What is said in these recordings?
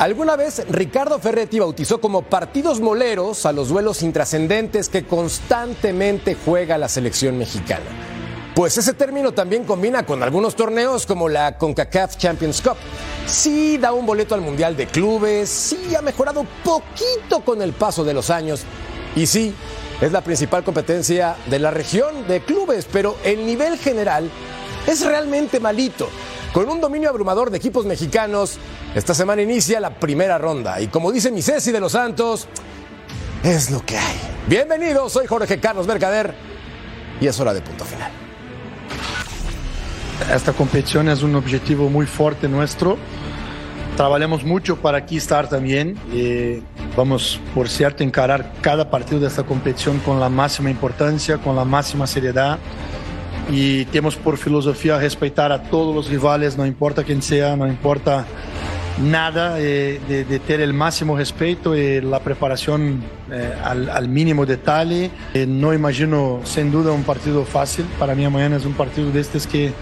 Alguna vez Ricardo Ferretti bautizó como partidos moleros a los duelos intrascendentes que constantemente juega la selección mexicana. Pues ese término también combina con algunos torneos como la CONCACAF Champions Cup. Sí da un boleto al Mundial de Clubes, sí ha mejorado poquito con el paso de los años y sí es la principal competencia de la región de clubes, pero el nivel general es realmente malito. Con un dominio abrumador de equipos mexicanos, esta semana inicia la primera ronda y como dice mi de los Santos, es lo que hay. Bienvenidos, soy Jorge Carlos Mercader y es hora de punto final. Esta competición es un objetivo muy fuerte nuestro. Trabajamos mucho para aquí estar también. Eh, vamos, por cierto, encarar cada partido de esta competición con la máxima importancia, con la máxima seriedad. Y tenemos por filosofía respetar a todos los rivales, no importa quién sea, no importa nada, eh, de, de, tener el máximo respeto y la preparación eh, al, al, mínimo detalle. Eh, no imagino, sin duda, un partido fácil. Para mí, mañana es un partido de estos que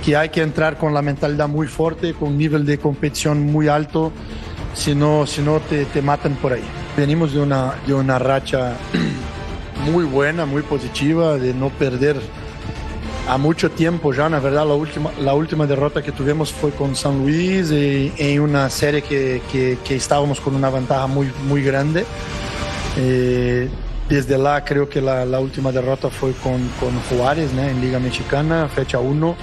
que hay que entrar con la mentalidad muy fuerte, con un nivel de competición muy alto, si no, si no te, te matan por ahí. Venimos de una, de una racha muy buena, muy positiva, de no perder a mucho tiempo ya, la verdad la última, la última derrota que tuvimos fue con San Luis y, en una serie que, que, que, estábamos con una ventaja muy, muy grande. Eh, desde lá creo que la, última derrota fue con, con Juárez en Liga Mexicana, fecha 1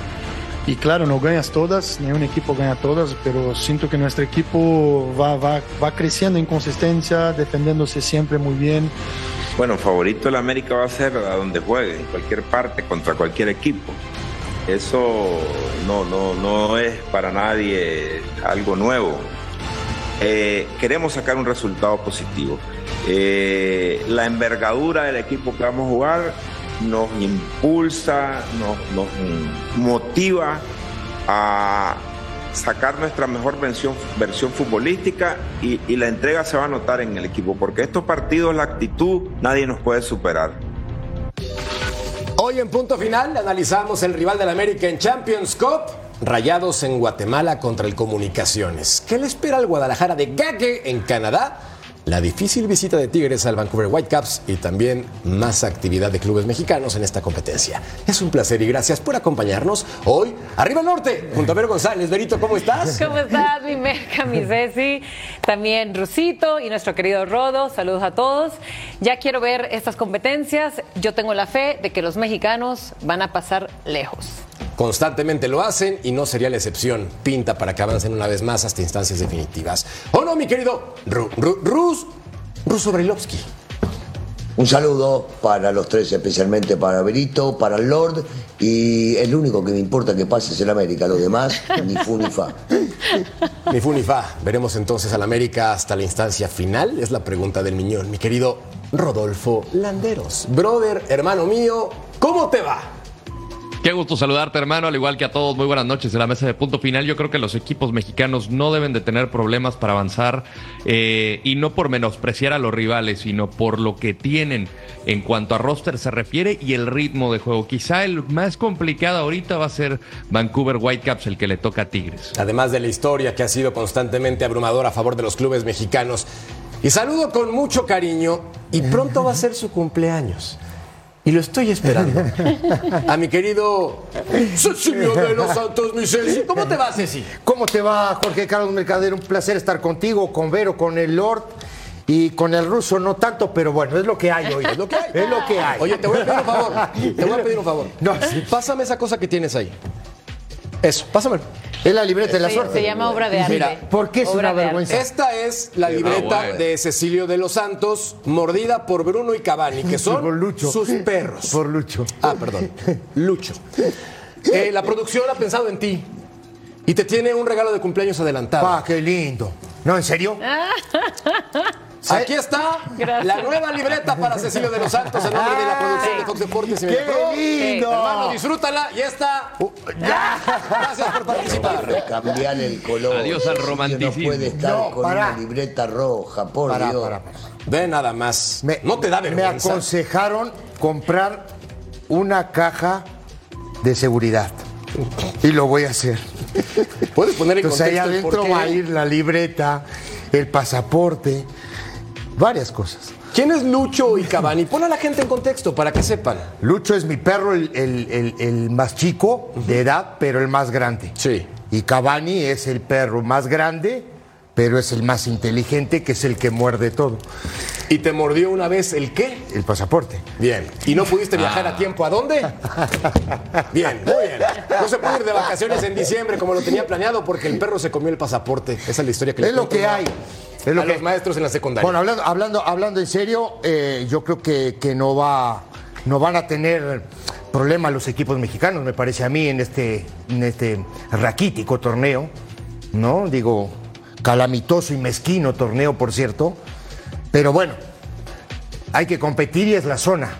y claro, no ganas todas, ningún equipo gana todas, pero siento que nuestro equipo va, va, va creciendo en consistencia, defendiéndose siempre muy bien. Bueno, favorito el América va a ser a donde juegue, en cualquier parte, contra cualquier equipo. Eso no, no, no es para nadie algo nuevo. Eh, queremos sacar un resultado positivo. Eh, la envergadura del equipo que vamos a jugar nos impulsa, nos, nos motiva a sacar nuestra mejor versión, versión futbolística y, la entrega se va a notar en el equipo, porque estos partidos, la actitud, nadie nos puede superar. Hoy en punto final analizamos el rival del América en Champions Cup. Rayados en Guatemala contra el Comunicaciones. ¿Qué le espera al Guadalajara de Gague en Canadá? La difícil visita de Tigres al Vancouver Whitecaps y también más actividad de clubes mexicanos en esta competencia. Es un placer y gracias por acompañarnos hoy. Arriba el norte, junto a Vero González. Verito, ¿cómo estás? ¿Cómo estás, mi Merca, mi Ceci? También Rusito y nuestro querido Rodo. Saludos a todos. Ya quiero ver estas competencias. Yo tengo la fe de que los mexicanos van a pasar lejos. Constantemente lo hacen y no sería la excepción. Pinta para que avancen una vez más hasta instancias definitivas. ¿O no, mi querido Ru, Ru, Rus, Ruso Brilovsky? Un saludo para los tres, especialmente para Berito, para el Lord, y el único que me importa que pase es el América, los demás, ni fu ni fa. Ni fu ni fa. Veremos entonces al América hasta la instancia final, es la pregunta del miñón. Mi querido Rodolfo Landeros. Brother, hermano mío, ¿cómo te va? Qué gusto saludarte, hermano, al igual que a todos. Muy buenas noches en la mesa de punto final. Yo creo que los equipos mexicanos no deben de tener problemas para avanzar eh, y no por menospreciar a los rivales, sino por lo que tienen en cuanto a roster se refiere y el ritmo de juego. Quizá el más complicado ahorita va a ser Vancouver Whitecaps, el que le toca a Tigres. Además de la historia que ha sido constantemente abrumadora a favor de los clubes mexicanos. Y saludo con mucho cariño y pronto va a ser su cumpleaños. Y lo estoy esperando. A mi querido Cecilio de los Santos, mi Ceci. ¿Cómo te va, Ceci? ¿Cómo te va, Jorge Carlos Mercader? Un placer estar contigo, con Vero, con el Lord. Y con el ruso no tanto, pero bueno, es lo que hay hoy. Es lo que hay. Es lo que hay. Oye, te voy a pedir un favor. Te voy a pedir un favor. No. Pásame esa cosa que tienes ahí. Eso, pásamelo. Es la libreta de la suerte. se llama obra de arte. Mira, ¿por qué es Obra una de arte. vergüenza? Esta es la libreta bueno. de Cecilio de los Santos, mordida por Bruno y Cavani, que son Por Lucho. sus perros. Por Lucho. Ah, perdón. Lucho. Eh, la producción ha pensado en ti y te tiene un regalo de cumpleaños adelantado. Pa, qué lindo. ¿No, en serio? Aquí está Gracias. la nueva libreta para Cecilio de los Santos en nombre de la producción de Fox Deportes y ¡Qué lindo! Hermano, disfrútala y está. Gracias por participar. Cambiar el color. Adiós al No romanticismo. puede estar No, con pará. una libreta roja, por Para, Dios. para, para. Ve nada más. Me- no te da Me vergüenza. aconsejaron comprar una caja de seguridad. Y lo voy a hacer. Puedes poner en Entonces ahí contexto adentro va a ir la libreta, el pasaporte, varias cosas. ¿Quién es Lucho y Cavani? Pon a la gente en contexto para que sepan. Lucho es mi perro, el, el- el- el más chico de edad, pero el más grande. Sí. Y Cavani es el perro más grande, pero es el más inteligente, que es el que muerde todo. ¿Y te mordió una vez el qué? El pasaporte. Bien. ¿Y no pudiste viajar a tiempo a dónde? Bien, muy bien. No se puede ir de vacaciones en diciembre como lo tenía planeado porque el perro se comió el pasaporte. Esa es la historia que le Es lo que hay. Es lo a que- los maestros en la secundaria. Bueno, hablando, hablando, hablando en serio, eh, yo creo que, que no, va, no van a tener problemas los equipos mexicanos, me parece a mí, en este, en este raquítico torneo, ¿no? Digo, calamitoso y mezquino torneo, por cierto. Pero bueno, hay que competir y es la zona.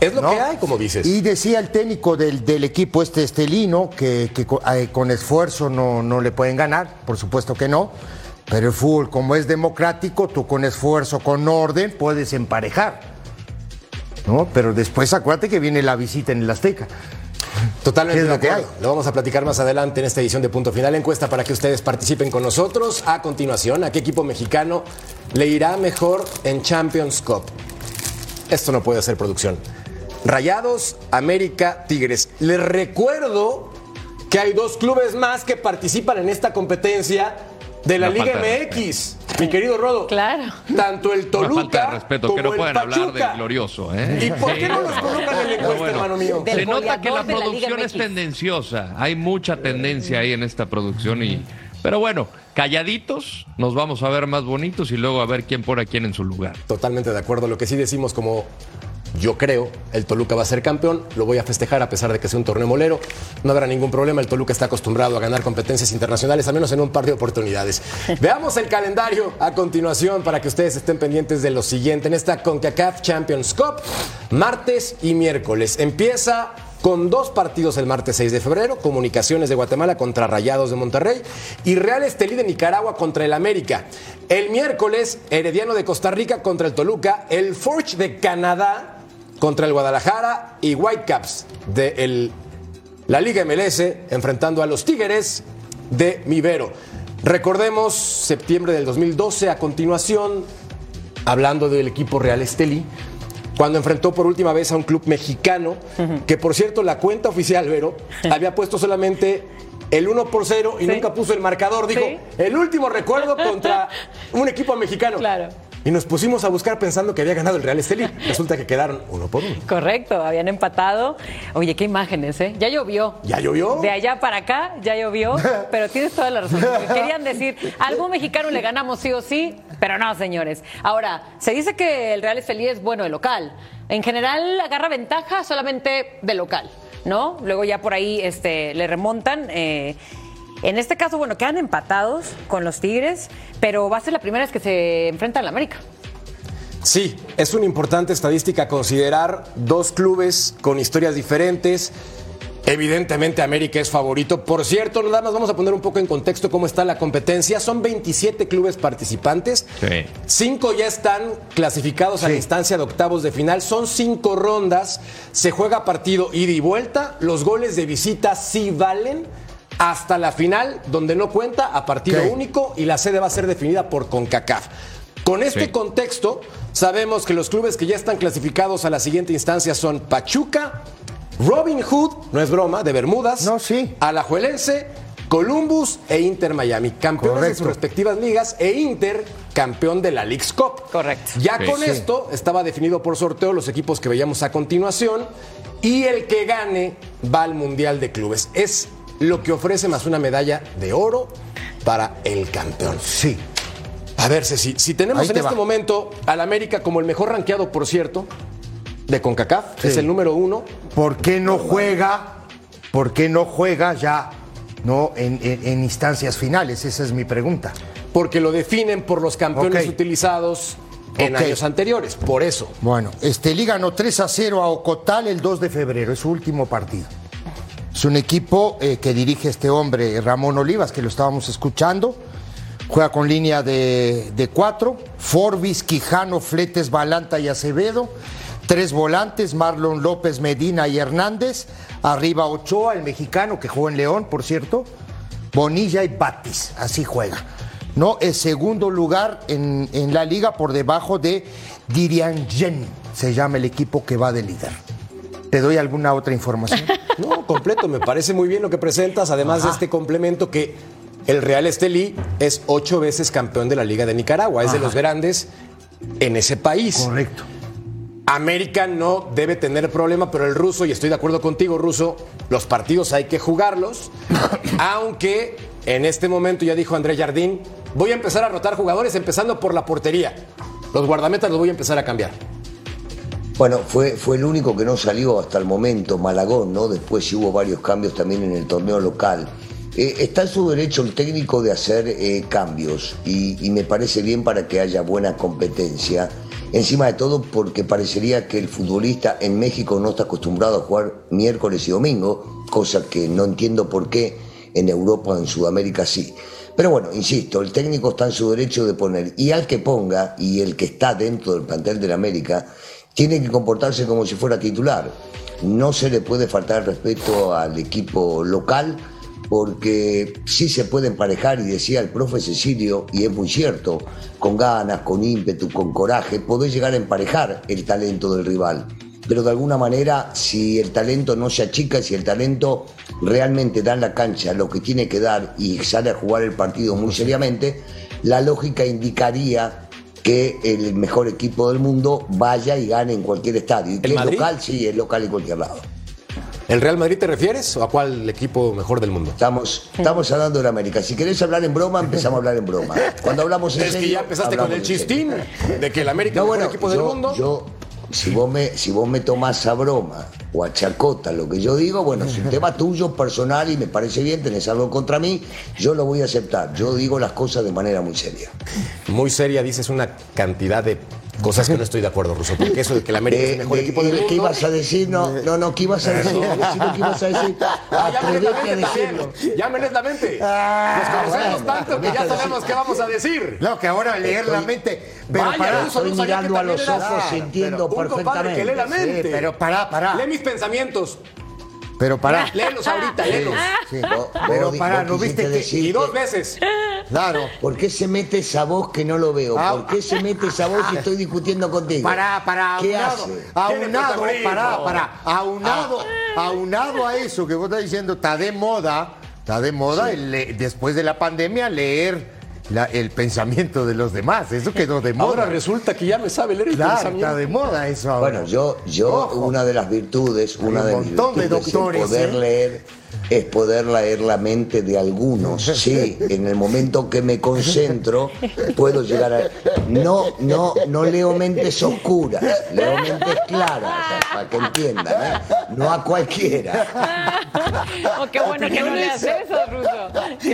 es lo ¿no? que hay, como dices. Y decía el técnico del, del equipo este estelino que, eh, con esfuerzo no, no le pueden ganar, por supuesto que no. Pero el fútbol, como es democrático, tú con esfuerzo, con orden, puedes emparejar. ¿no? Pero después acuérdate que viene la visita en el Azteca. Totalmente ¿Qué es de acuerdo. Lo vamos a platicar más adelante en esta edición de Punto Final Encuesta para que ustedes participen con nosotros. A continuación, ¿a qué equipo mexicano le irá mejor en Champions Cup? Esto no puede ser producción. Rayados, América, Tigres. Les recuerdo que hay dos clubes más que participan en esta competencia de la Una Liga de MX. Mi querido Rodo. Claro. Tanto el Una Toluca falta de respeto, como que no el pueden hablar Pachuca. del glorioso, ¿eh? ¿Y por qué no los colocan en la encuesta, bueno. hermano mío? Se nota que la de producción es tendenciosa. Hay mucha tendencia ahí en esta producción y. Pero bueno, calladitos, nos vamos a ver más bonitos y luego a ver quién pone a quién en su lugar. Totalmente de acuerdo. Lo que sí decimos como yo creo, el Toluca va a ser campeón, lo voy a festejar a pesar de que sea un torneo molero. No habrá ningún problema, el Toluca está acostumbrado a ganar competencias internacionales, al menos en un par de oportunidades. Veamos el calendario a continuación para que ustedes estén pendientes de lo siguiente. En esta CONCACAF Champions Cup, martes y miércoles. Empieza con dos partidos el martes 6 de febrero, Comunicaciones de Guatemala contra Rayados de Monterrey y Real Estelí de Nicaragua contra el América. El miércoles, Herediano de Costa Rica contra el Toluca, el Forge de Canadá contra el Guadalajara y Whitecaps de el- la Liga MLS enfrentando a los Tigres de Mivero. Recordemos septiembre del 2012 a continuación, hablando del equipo Real Estelí, cuando enfrentó por última vez a un club mexicano, que por cierto la cuenta oficial, Vero, había puesto solamente el 1 por 0 y Sí. nunca puso el marcador. Dijo, Sí. el último recuerdo contra un equipo mexicano. Claro. Y nos pusimos a buscar pensando que había ganado el Real Estelí. Resulta que quedaron uno por uno. Correcto, habían empatado. Oye, qué imágenes, ¿eh? Ya llovió. ¿Ya llovió? De allá para acá ya llovió, pero tienes toda la razón. Querían decir, a algún mexicano le ganamos sí o sí, pero no, señores. Ahora, se dice que el Real Estelí es bueno de local. En general agarra ventaja solamente de local, ¿no? Luego ya por ahí este, le remontan. eh, en este caso, bueno, quedan empatados con los Tigres, pero va a ser la primera vez que se enfrentan a la América. Sí, es una importante estadística considerar dos clubes con historias diferentes. Evidentemente América es favorito. Por cierto, nada más vamos a poner un poco en contexto cómo está la competencia. Son 27 clubes participantes. Sí. Cinco ya están clasificados a la instancia de octavos de final. Son cinco rondas. Se juega partido ida y vuelta. Los goles de visita sí valen hasta la final, donde no cuenta a partido único y la sede va a ser definida por CONCACAF. Con este Sí. contexto, sabemos que los clubes que ya están clasificados a la siguiente instancia son Pachuca, Robin Hood, no es broma, de Bermudas, No, sí. Alajuelense, Columbus e Inter Miami, campeones de sus respectivas ligas e Inter campeón de la League's Cup. Correcto. Ya Sí. con Sí. esto estaba definido por sorteo los equipos que veíamos a continuación y el que gane va al Mundial de Clubes. Es lo que ofrece más una medalla de oro para el campeón. Sí. A ver, Ceci, si tenemos Ahí en te este va. momento al América como el mejor rankeado, por cierto, de CONCACAF, Sí. es el número uno. ¿Por qué no juega? ¿Por qué no juega ya no en, en- en instancias finales? Esa es mi pregunta. porque lo definen por los campeones utilizados en años anteriores. Por eso. Bueno, Estelí ganó 3 a 0 a Ocotal el 2 de febrero, es su último partido. Es un equipo eh, que dirige este hombre, Ramón Olivas, que lo estábamos escuchando. Juega con línea de, cuatro. Forbis, Quijano, Fletes, Balanta y Acevedo. Tres volantes, Marlon López, Medina y Hernández. Arriba Ochoa, el mexicano que jugó en León, por cierto. Bonilla y Batis, así juega. No, es segundo lugar en, en la liga por debajo de Diriangen, se llama el equipo que va de líder. ¿Te doy alguna otra información? No, completo, me parece muy bien lo que presentas, además de este complemento que el Real Estelí es ocho veces campeón de la Liga de Nicaragua, es de los grandes en ese país. Correcto. América no debe tener problema, pero el ruso, y estoy de acuerdo contigo, ruso, los partidos hay que jugarlos, aunque en este momento ya dijo André Jardín, voy a empezar a rotar jugadores empezando por la portería. Los guardametas los voy a empezar a cambiar. Bueno, fue, fue el único que no salió hasta el momento, Malagón, ¿no? Después sí hubo varios cambios también en el torneo local. Eh, está en su derecho el técnico de hacer eh, cambios y, me parece bien para que haya buena competencia. Encima de todo porque parecería que el futbolista en México no está acostumbrado a jugar miércoles y domingo, cosa que no entiendo por qué en Europa o en Sudamérica sí. Pero bueno, insisto, el técnico está en su derecho de poner y al que ponga y el que está dentro del plantel del América tiene que comportarse como si fuera titular. No se le puede faltar respeto al equipo local porque sí se puede emparejar, y decía el profe Cecilio, y es muy cierto, con ganas, con ímpetu, con coraje, podés llegar a emparejar el talento del rival. Pero de alguna manera, si el talento no se achica, si el talento realmente da en la cancha lo que tiene que dar y sale a jugar el partido muy seriamente, la lógica indicaría que el mejor equipo del mundo vaya y gane en cualquier estadio. Y que es local, sí, es local en cualquier lado. ¿El Real Madrid te refieres o a cuál equipo mejor del mundo? Estamos, estamos hablando de América. Si querés hablar en broma, empezamos a hablar en broma. Cuando hablamos en Es que ya empezaste con el chistín de que el América No, es el bueno, mejor equipo del mundo. yo, si vos me, si vos me tomás a broma o a chacota lo que yo digo, bueno, es un tema tuyo, personal, y me parece bien, tenés algo contra mí, yo lo voy a aceptar. Yo digo las cosas de manera muy seria. Muy seria, dices una cantidad de cosas que no estoy de acuerdo, Ruso. Porque eso de que el América es el Eh, mejor de- equipo del ¿Qué mundo. ibas a decir? No, no, no, ¿qué ibas a decir? ¿Qué ibas a decir? Ah, la Atrevete a mente decirlo. también. Ya me lees la mente. Ah, Nos conocemos bueno, tanto que ya sabemos qué vamos a decir. No, que ahora leer la mente. Pero Vaya, para, Estoy mirando a los ojos y entiendo Un compadre que lee la perfectamente. mente. Sí, pero pará, pará. Lee mis pensamientos. Pero para. Léelos ahorita, léelos. Sí. Vos- Pero vos- pará, vos ¿no viste quisiste que- decir Y dos que- veces. Claro. ¿Por qué se mete esa voz que no lo veo? Ah. ¿Por qué se mete esa voz si estoy discutiendo contigo? Para, para, ¿Qué aunado, hace? Tiene aunado, protagonismo. para, para, aunado, Ah. aunado a eso que vos estás diciendo, está de moda, está de moda el le- después de la pandemia leer la- el pensamiento de los demás. Eso quedó de moda. Ahora resulta que ya me sabe leer el Claro, pensamiento. está de moda eso ahora. Bueno, yo, yo Ojo. una de las virtudes, una un de mis montón de virtudes doctores, es poder ¿eh? leer, es poder leer la mente de algunos. Sí, en el momento que me concentro, puedo llegar a. No, no, no leo mentes oscuras, leo mentes claras, para que entiendan, ¿eh? No a cualquiera. Oh, qué bueno que no le haces eso, Ruso.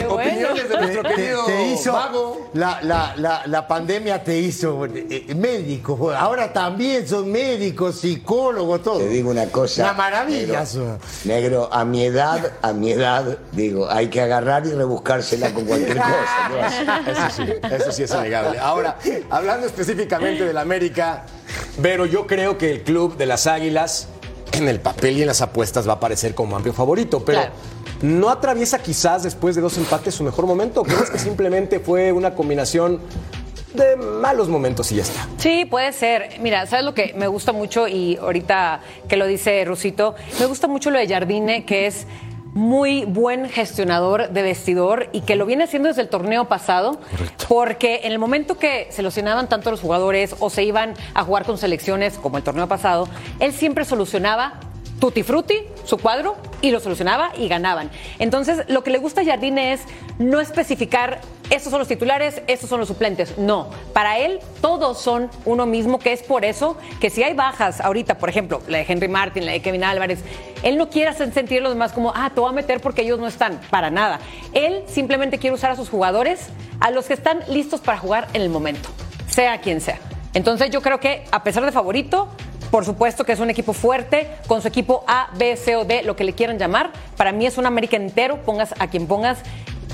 Qué bueno. Opiniones de nuestro te, querido te hizo mago. la, la, la, la pandemia te hizo eh, médico ahora también son médicos psicólogos todo Te digo una cosa. una maravilla negro, a mi edad, a mi edad, digo, hay que agarrar y rebuscársela con cualquier cosa. ¿no? Eso sí, eso sí es innegable. Ahora, hablando específicamente del América, pero yo creo que el club de las Águilas, en el papel y en las apuestas, va a aparecer como amplio favorito, pero Claro. ¿No atraviesa quizás después de dos empates su mejor momento? ¿O ¿Crees que simplemente fue una combinación de malos momentos y ya está? Sí, puede ser. Mira, ¿sabes lo que me gusta mucho? Y ahorita que lo dice Rusito, me gusta mucho lo de Jardine, que es muy buen gestionador de vestidor y que lo viene haciendo desde el torneo pasado, porque en el momento que se lesionaban tanto los jugadores o se iban a jugar con selecciones como el torneo pasado, él siempre solucionaba tutti frutti su cuadro y lo solucionaba y ganaban. Entonces, lo que le gusta a Jardine es no especificar estos son los titulares, estos son los suplentes. No, para él todos son uno mismo, que es por eso que si hay bajas ahorita, por ejemplo, la de Henry Martin, la de Kevin Álvarez, él no quiere hacer sentir a los demás como, ah, te voy a meter porque ellos no están, para nada. Él simplemente quiere usar a sus jugadores, a los que están listos para jugar en el momento, sea quien sea. Entonces yo creo que a pesar de favorito, por supuesto que es un equipo fuerte, con su equipo A, B, C o D, lo que le quieran llamar. Para mí es un América entero, pongas a quien pongas,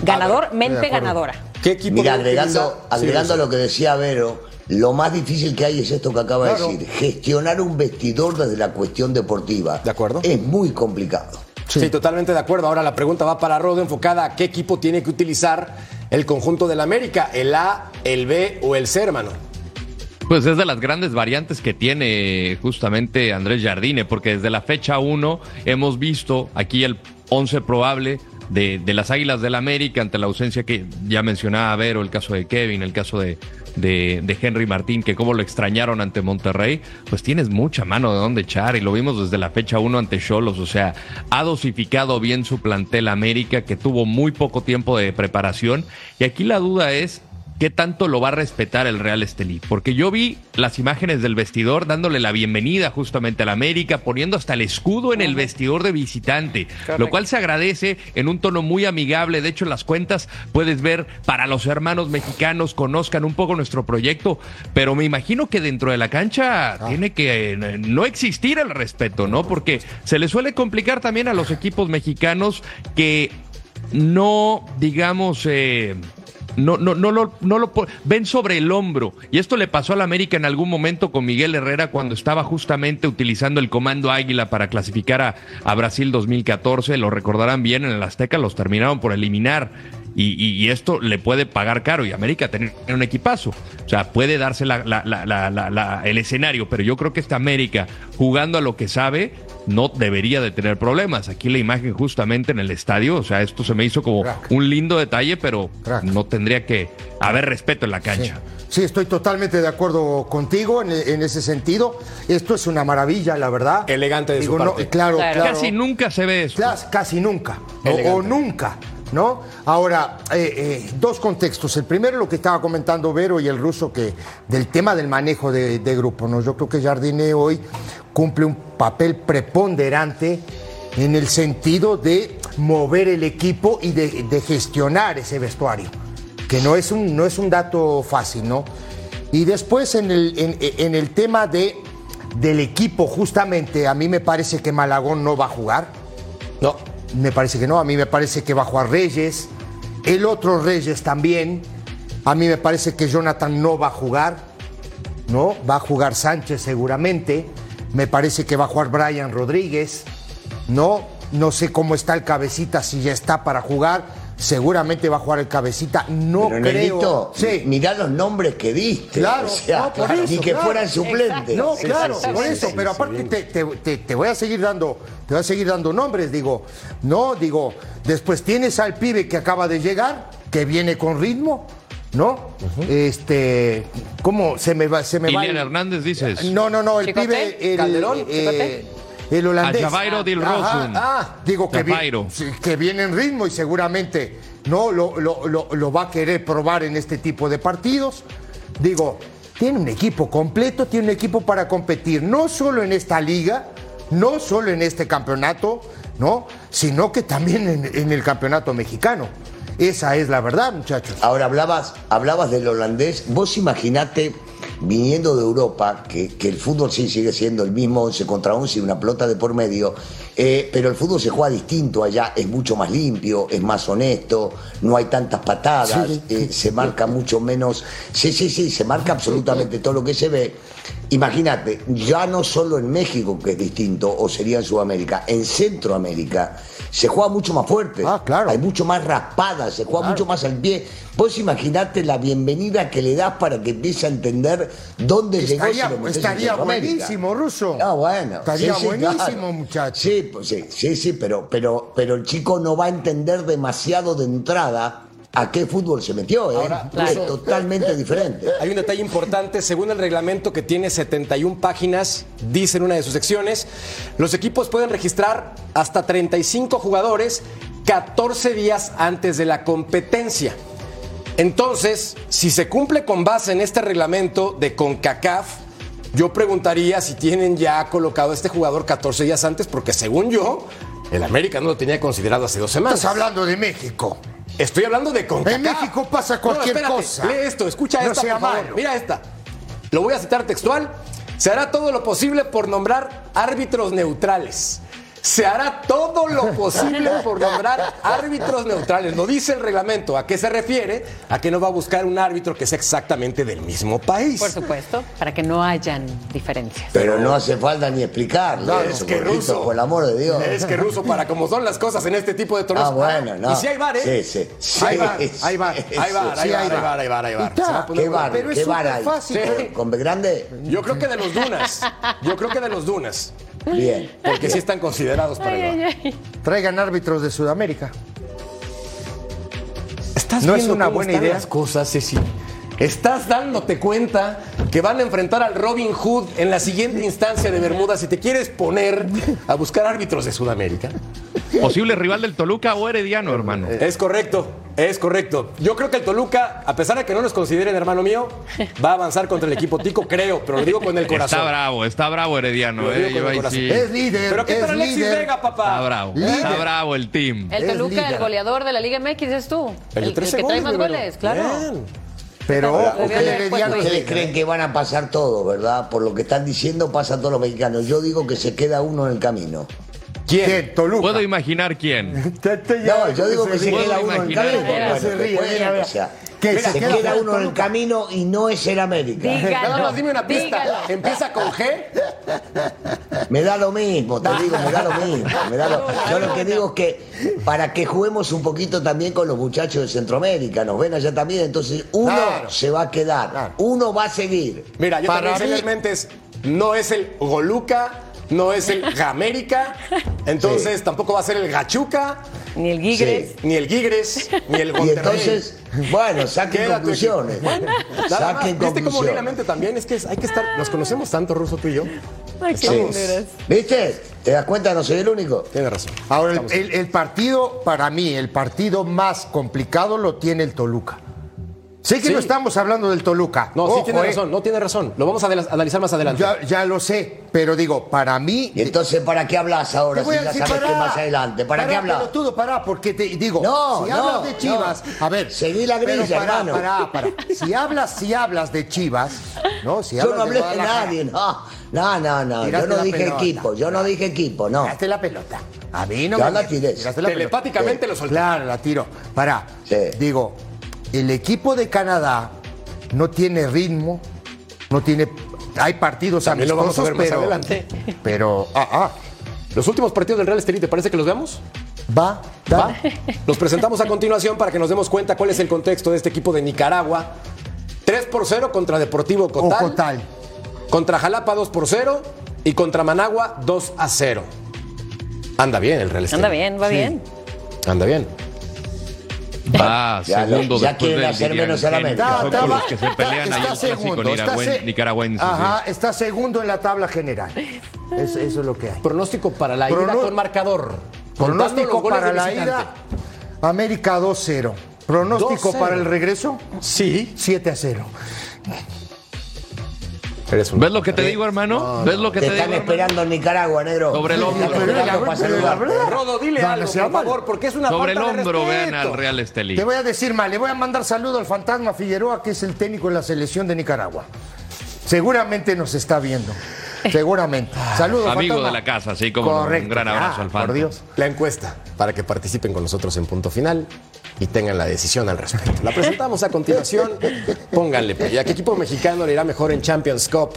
ganador, mente ganadora. ¿Qué equipo Mira, agregando, agregando lo que decía Vero, lo más difícil que hay es esto que acaba de decir, gestionar un vestidor desde la cuestión deportiva. ¿De acuerdo? Es muy complicado. Sí. totalmente de acuerdo. Ahora la pregunta va para Rodo enfocada a qué equipo tiene que utilizar el conjunto del América, el A, el B o el C, hermano. Pues es de las grandes variantes que tiene justamente Andrés Jardine, porque desde la fecha 1 hemos visto aquí el 11 probable de, las Águilas del América ante la ausencia que ya mencionaba Vero, el caso de Kevin, el caso de, de, Henry Martín, que como lo extrañaron ante Monterrey, pues tienes mucha mano de dónde echar y lo vimos desde la fecha 1 ante Cholos, o sea, ha dosificado bien su plantel América, que tuvo muy poco tiempo de preparación. Y aquí la duda es qué tanto lo va a respetar el Real Estelí. Porque yo vi las imágenes del vestidor dándole la bienvenida justamente a la América, poniendo hasta el escudo en el vestidor de visitante, lo cual se agradece en un tono muy amigable. De hecho, las cuentas puedes ver para los hermanos mexicanos, conozcan un poco nuestro proyecto, pero me imagino que dentro de la cancha ah. tiene que eh, no existir el respeto, ¿no? Porque se le suele complicar también a los equipos mexicanos que no, digamos, eh, no, no, no, lo, no lo ven sobre el hombro. Y esto le pasó al América en algún momento con Miguel Herrera cuando estaba justamente utilizando el comando Águila para clasificar a, a Brasil 2014. Lo recordarán bien en el Azteca, los terminaron por eliminar. Y, esto le puede pagar caro y América tener un equipazo. O sea, puede darse el escenario, pero yo creo que esta América, jugando a lo que sabe, no debería de tener problemas. Aquí la imagen justamente en el estadio, o sea, esto se me hizo como un lindo detalle, pero no tendría que haber respeto en la cancha. Sí. estoy totalmente de acuerdo contigo en, ese sentido. Esto es una maravilla, la verdad. Elegante de su parte. claro, claro, Casi nunca se ve eso. Casi nunca. o nunca. ¿No? Ahora, eh, eh, dos contextos. El primero, lo que estaba comentando Vero y el ruso, que del tema del manejo de, grupo, ¿no? Yo creo que Jardine hoy cumple un papel preponderante en el sentido de mover el equipo y de, gestionar ese vestuario, que no es un, no es un dato fácil, ¿no? Y después en el, en el tema de, del equipo, justamente, a mí me parece que Malagón no va a jugar. No. Me parece que no, a mí me parece que va a jugar Reyes, el otro Reyes también, a mí me parece que Jonathan no va a jugar, ¿no? Va a jugar Sánchez seguramente, me parece que va a jugar Brian Rodríguez, ¿no? No sé cómo está el cabecita, si ya está para jugar seguramente va a jugar el cabecita. No creo. sí. Mirá los nombres que diste. Claro, ni que fueran suplentes. No, claro, por eso. pero aparte te, voy a seguir dando, te voy a seguir dando nombres. Digo, no, digo. Después tienes al pibe que acaba de llegar, que viene con ritmo. ¿no? Este, ¿cómo se me va? Se me va Hernández dices. No, no, no, el pibe, el, Calderón, eh, el holandés. A Javairo Del Ah, digo que, que viene en ritmo y seguramente no lo, lo, va a querer probar en este tipo de partidos. Digo, tiene un equipo completo, tiene un equipo para competir, no solo en esta liga, no solo en este campeonato, ¿no? Sino que también en, en el campeonato mexicano. Esa es la verdad, muchachos. Ahora hablabas, hablabas del holandés. Vos imaginate viniendo de Europa, que, el fútbol sí sigue siendo el mismo 11 contra 11 y una pelota de por medio, eh, pero el fútbol se juega distinto allá, es mucho más limpio, es más honesto, no hay tantas patadas, eh, se marca mucho menos, sí, sí, sí, se marca absolutamente todo lo que se ve. Imagínate, ya no solo en México, que es distinto, o sería en Sudamérica, en Centroamérica se juega mucho más fuerte. Ah, claro. Hay mucho más raspada, se juega mucho más al pie. Vos imaginate la bienvenida que le das para que empiece a entender dónde estaría, llegó. estaría buenísimo, Ruso. Ah, bueno. Estaría buenísimo, muchacho. Sí, pues, sí, sí, sí, pero, pero, pero el chico no va a entender demasiado de entrada a qué fútbol se metió, ¿eh? Ahora, es claro. totalmente diferente. Hay un detalle importante, según el reglamento que tiene 71 páginas, dice en una de sus secciones, los equipos pueden registrar hasta 35 jugadores 14 días antes de la competencia. Entonces, si se cumple con base en este reglamento de CONCACAF, yo preguntaría si tienen ya colocado a este jugador 14 días antes, porque según yo, el América no lo tenía considerado hace dos semanas. Estás hablando de México. Estoy hablando de CONCACAF. En México pasa cualquier espérate, cosa. Lee esto, escucha No esta, por favor. malo. Mira esta. Lo voy a citar textual. Se hará todo lo posible por nombrar árbitros neutrales. Se hará todo lo posible por nombrar árbitros neutrales. Lo dice el reglamento. ¿A qué se refiere? A que no va a buscar un árbitro que sea exactamente del mismo país. Por supuesto, para que no hayan diferencias. Pero no hace falta ni explicarle No, es que ruso. por el amor de Dios. Es que ruso, para como son las cosas en este tipo de torneos. Ah, bueno, no. Y si hay bar, ¿eh? Sí, sí. sí, Hay bar, hay bar, sí, hay bar, hay sí, bar, hay hay bar, hay bar, bar. ¿Qué bar? Pero es ¿Qué bar súper hay? fácil. ¿Con- ¿Con B grande? Yo creo que de los Dunas. Yo creo que de los Dunas. Bien. Porque sí están considerados para el bar. Traigan árbitros de Sudamérica. ¿Estás ¿No es una buena idea? las cosas, Ceci? ¿Estás dándote cuenta que van a enfrentar al Robin Hood en la siguiente instancia de Bermuda si te quieres poner a buscar árbitros de Sudamérica? Posible rival del Toluca o Herediano, hermano. Es correcto, es correcto. Yo creo que el Toluca, a pesar de que no nos consideren hermano mío, va a avanzar contra el equipo Tico, creo, pero lo digo con el corazón. Está bravo, está bravo Herediano. Lo digo Eh. con Yo el ahí corazón. sí. Es líder, Pero ¿qué es tal Alexis líder. Vega, papá? Está bravo, Líder. está bravo el team. El Es Toluca, líder. el goleador de la Liga MX es tú. El de El, 13 que trae goles, más Rivero. goles, claro. Bien. Pero el Herediano puesto Ustedes creen que van a pasar todos, ¿verdad? Por lo que están diciendo, pasan todos los mexicanos. Yo digo que se queda uno en el camino. ¿Quién? ¿Quién? Toluca. Puedo imaginar quién. No, yo digo que se queda uno en el camino. Se ríe, después, mira, mira. o sea, Que se se queda queda uno en el camino y no es el América. Dígalo. Nada más dime una pista. Dígalo. Empieza con G. Me da lo mismo, te digo, me da lo mismo. me da lo- Yo lo que digo es que para que juguemos un poquito también con los muchachos de Centroamérica, nos ven allá también, entonces uno Claro. se va a quedar, Claro. uno va a seguir. Mira, yo Para también sé mí- no es el Goluca, no es el Jamérica, entonces tampoco va a ser el Gachuca, Ni el Gigres. Sí. ni el Gigres, ni el Y Monterrey. entonces, bueno, saquen Queda tu conclusiones. Bueno. Saquen ¿Viste cómo la mente también? Es que hay que estar, nos conocemos tanto, Ruso, tú y yo. Ay, qué Sí. ¿Viste? ¿Te das cuenta? No soy el único. Tienes razón. Ahora, el, Estamos- el- el partido, para mí, el partido más complicado lo tiene el Toluca. Sé que Sí. no estamos hablando del Toluca. No, sí tiene eh. razón, no tiene razón. Lo vamos a analizar más adelante. Ya, ya lo sé, pero digo, para mí. Y entonces, ¿para qué hablas ahora Te voy si a ya decir, sabes que pará, más adelante? ¿Para, qué hablas? todo pará, porque te digo, No, si no, hablas de Chivas, no. a ver. Seguí la pero grilla, pará, hermano. Pará, pará. Si hablas, si hablas de Chivas, ¿no? Si Yo no hablé de nadie, no. No, no, no. Tiraste Yo no dije pelota. equipo, yo no dije equipo, no. Tiraste la pelota. A mí no Ya me la tiré. Telepáticamente lo solté. Claro, la tiro. Pará. Sí. Digo, el equipo de Canadá no tiene ritmo, no tiene. Hay partidos También lo vamos a amistosos, ver más pero. adelante. Pero. Ah, ah. Los últimos partidos del Real Estelí, ¿te parece que los veamos? Va, ¿Va? Los presentamos a continuación para que nos demos cuenta cuál es el contexto de este equipo de Nicaragua. 3 por 0 contra Deportivo O Cotal. Cotal. Contra Jalapa 2 por 0 y contra Managua 2 a 0. Anda bien el Real Estelí. Anda bien, va bien. Anda bien. Va Ya segundo ya después quieren del hacer menos a la son Está- con los está- que se está- pelean está clásico segundo, está se- nicaragüense. Ajá, está segundo en la tabla general. Eso, eso es lo que hay. Pronóstico para la ida Prono- con marcador. Pronóstico para la ida, América 2-0. Pronóstico 2-0. para el regreso, Sí. 7 a 0. Eres un- ¿Ves lo que te digo, hermano? ¿Ves lo que Te están esperando en Nicaragua, negro. Sobre el hombro. Rodo, dile No, algo, por favor, porque es una Sobre el falta de hombro vean al Real Estelí. Te voy a decir mal, le voy a mandar saludo al fantasma Figueroa, que es el técnico de la selección de Nicaragua. Seguramente nos está viendo. Seguramente. Saludos, Amigo fantasma. de la casa, así como un gran abrazo Ah, al Por Fanta. Dios. La encuesta para que participen con nosotros en punto final y tengan la decisión al respecto. La presentamos a continuación. Pónganle play. ¿A qué equipo mexicano le irá mejor en Champions Cup?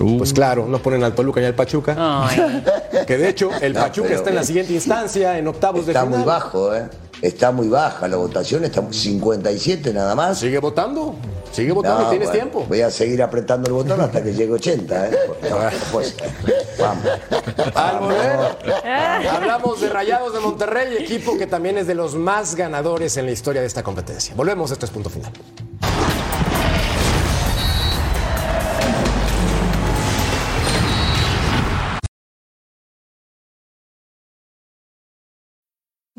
Uh. Pues claro, no ponen al Toluca ni al Pachuca. Ay. Que de hecho, el No, Pachuca está en la siguiente instancia, en octavos de Está final. muy bajo, ¿eh? Está muy baja la votación, está 57 nada más. ¿Sigue votando? Sigue votando, No, tienes bueno, tiempo. Voy a seguir apretando el botón hasta que llegue 80, ¿eh? Porque pues, vamos. Al volver, hablamos de Rayados de Monterrey, equipo que también es de los más ganadores en la historia de esta competencia. Volvemos, esto es punto final.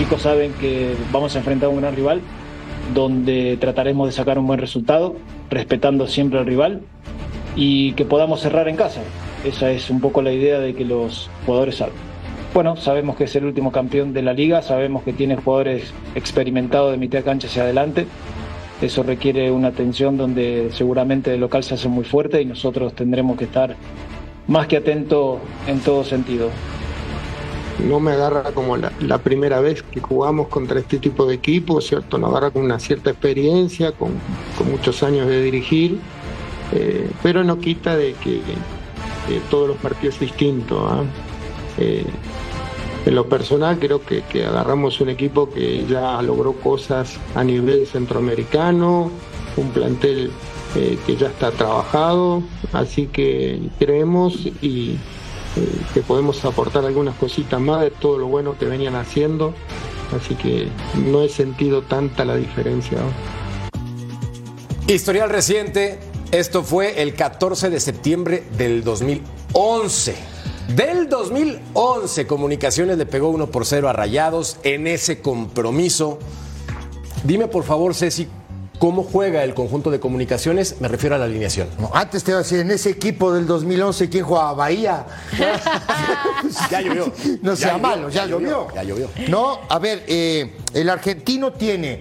Chicos saben que vamos a enfrentar a un gran rival, donde trataremos de sacar un buen resultado, respetando siempre al rival y que podamos cerrar en casa. Esa es un poco la idea de que los jugadores saben. Bueno, sabemos que es el último campeón de la liga, sabemos que tiene jugadores experimentados de mitad cancha hacia adelante. Eso requiere una atención donde seguramente el local se hace muy fuerte y nosotros tendremos que estar más que atentos en todo sentido. No me agarra como la, la primera vez que jugamos contra este tipo de equipos, ¿cierto? Nos agarra con una cierta experiencia, con, muchos años de dirigir, eh, pero no quita de que todos los partidos es distinto. ¿ah? Eh, en lo personal creo que, que agarramos un equipo que ya logró cosas a nivel centroamericano, un plantel eh, que ya está trabajado, así que creemos y eh, que podemos aportar algunas cositas más de todo lo bueno que venían haciendo, así que no he sentido tanta la diferencia. Historial reciente, esto fue el 14 de septiembre del 2011. Del 2011, Comunicaciones le pegó 1 por 0 a Rayados en ese compromiso. Dime por favor, Ceci, ¿cómo juega el conjunto de comunicaciones? Me refiero a la alineación. No, antes te iba a decir, en ese equipo del 2011, ¿quién jugaba? Bahía. Ya llovió. No sea malo, ya, ya llovió. llovió, ya llovió. No, a ver, eh, el argentino tiene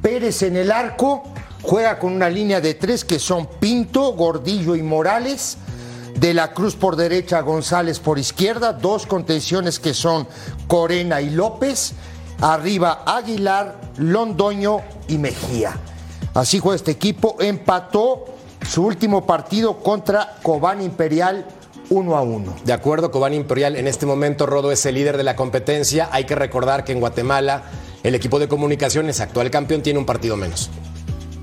Pérez en el arco, juega con una línea de tres que son Pinto, Gordillo y Morales. De la Cruz por derecha, González por izquierda, dos contenciones que son Corena y López. Arriba Aguilar, Londoño y Mejía. Así juega este equipo. Empató su último partido contra Cobán Imperial 1 a 1. De acuerdo, Cobán Imperial en este momento Rodo es el líder de la competencia. Hay que recordar que en Guatemala el equipo de comunicaciones actual campeón tiene un partido menos.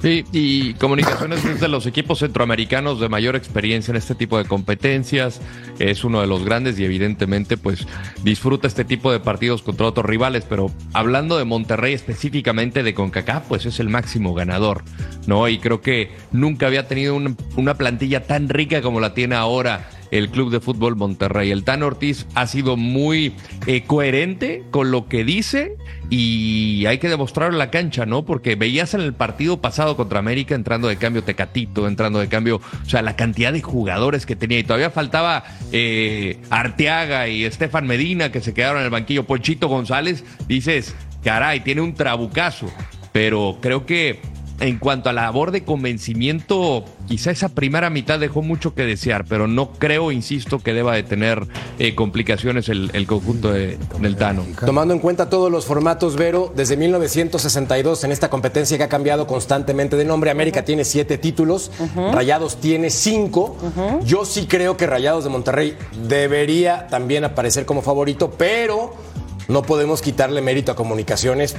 Sí, y Comunicaciones es de los equipos centroamericanos de mayor experiencia en este tipo de competencias. Es uno de los grandes y evidentemente pues disfruta este tipo de partidos contra otros rivales. Pero hablando de Monterrey específicamente de CONCACAF, pues es el máximo ganador, ¿no? Y creo que nunca había tenido un- una plantilla tan rica como la tiene ahora el Club de Fútbol Monterrey. El Tan Ortiz ha sido muy eh, coherente con lo que dice y hay que demostrarlo en la cancha, ¿no? Porque veías en el partido pasado contra América entrando de cambio Tecatito, entrando de cambio, o sea, la cantidad de jugadores que tenía y todavía faltaba eh, Arteaga y Estefan Medina que se quedaron en el banquillo, Ponchito González, dices, caray, tiene un trabucazo, pero creo que en cuanto a la labor de convencimiento, quizá esa primera mitad dejó mucho que desear, pero no creo, insisto, que deba de tener eh, complicaciones el, el conjunto de- del Tano. Tomando en cuenta todos los formatos, Vero, desde 1962 en esta competencia que ha cambiado constantemente de nombre, América tiene siete títulos, Rayados tiene cinco. Yo sí creo que Rayados de Monterrey debería también aparecer como favorito, pero no podemos quitarle mérito a comunicaciones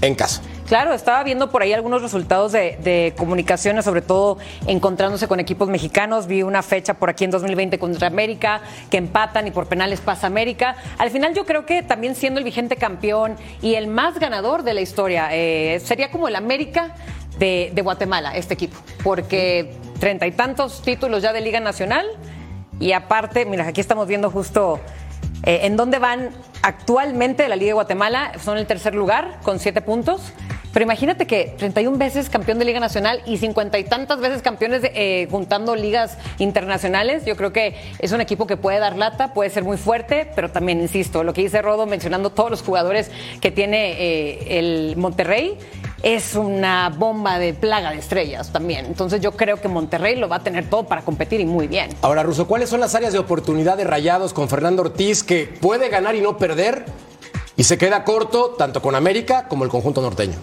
en casa. Claro, estaba viendo por ahí algunos resultados de, comunicaciones, sobre todo encontrándose con equipos mexicanos. Vi una fecha por aquí en 2020 contra América, que empatan y por penales pasa América. Al final yo creo que también siendo el vigente campeón y el más ganador de la historia, eh, sería como el América de, de Guatemala, este equipo, porque treinta y tantos títulos ya de Liga Nacional y aparte, mira, aquí estamos viendo justo eh, en dónde van actualmente la Liga de Guatemala. Son el tercer lugar con siete puntos. Pero imagínate que 31 veces campeón de Liga Nacional y 50 y tantas veces campeones de, eh, juntando ligas internacionales. Yo creo que es un equipo que puede dar lata, puede ser muy fuerte, pero también, insisto, lo que dice Rodo mencionando todos los jugadores que tiene eh, el Monterrey es una bomba de plaga de estrellas también. Entonces yo creo que Monterrey lo va a tener todo para competir y muy bien. Ahora, Russo, ¿cuáles son las áreas de oportunidad de Rayados con Fernando Ortiz que puede ganar y no perder y se queda corto tanto con América como el conjunto norteño?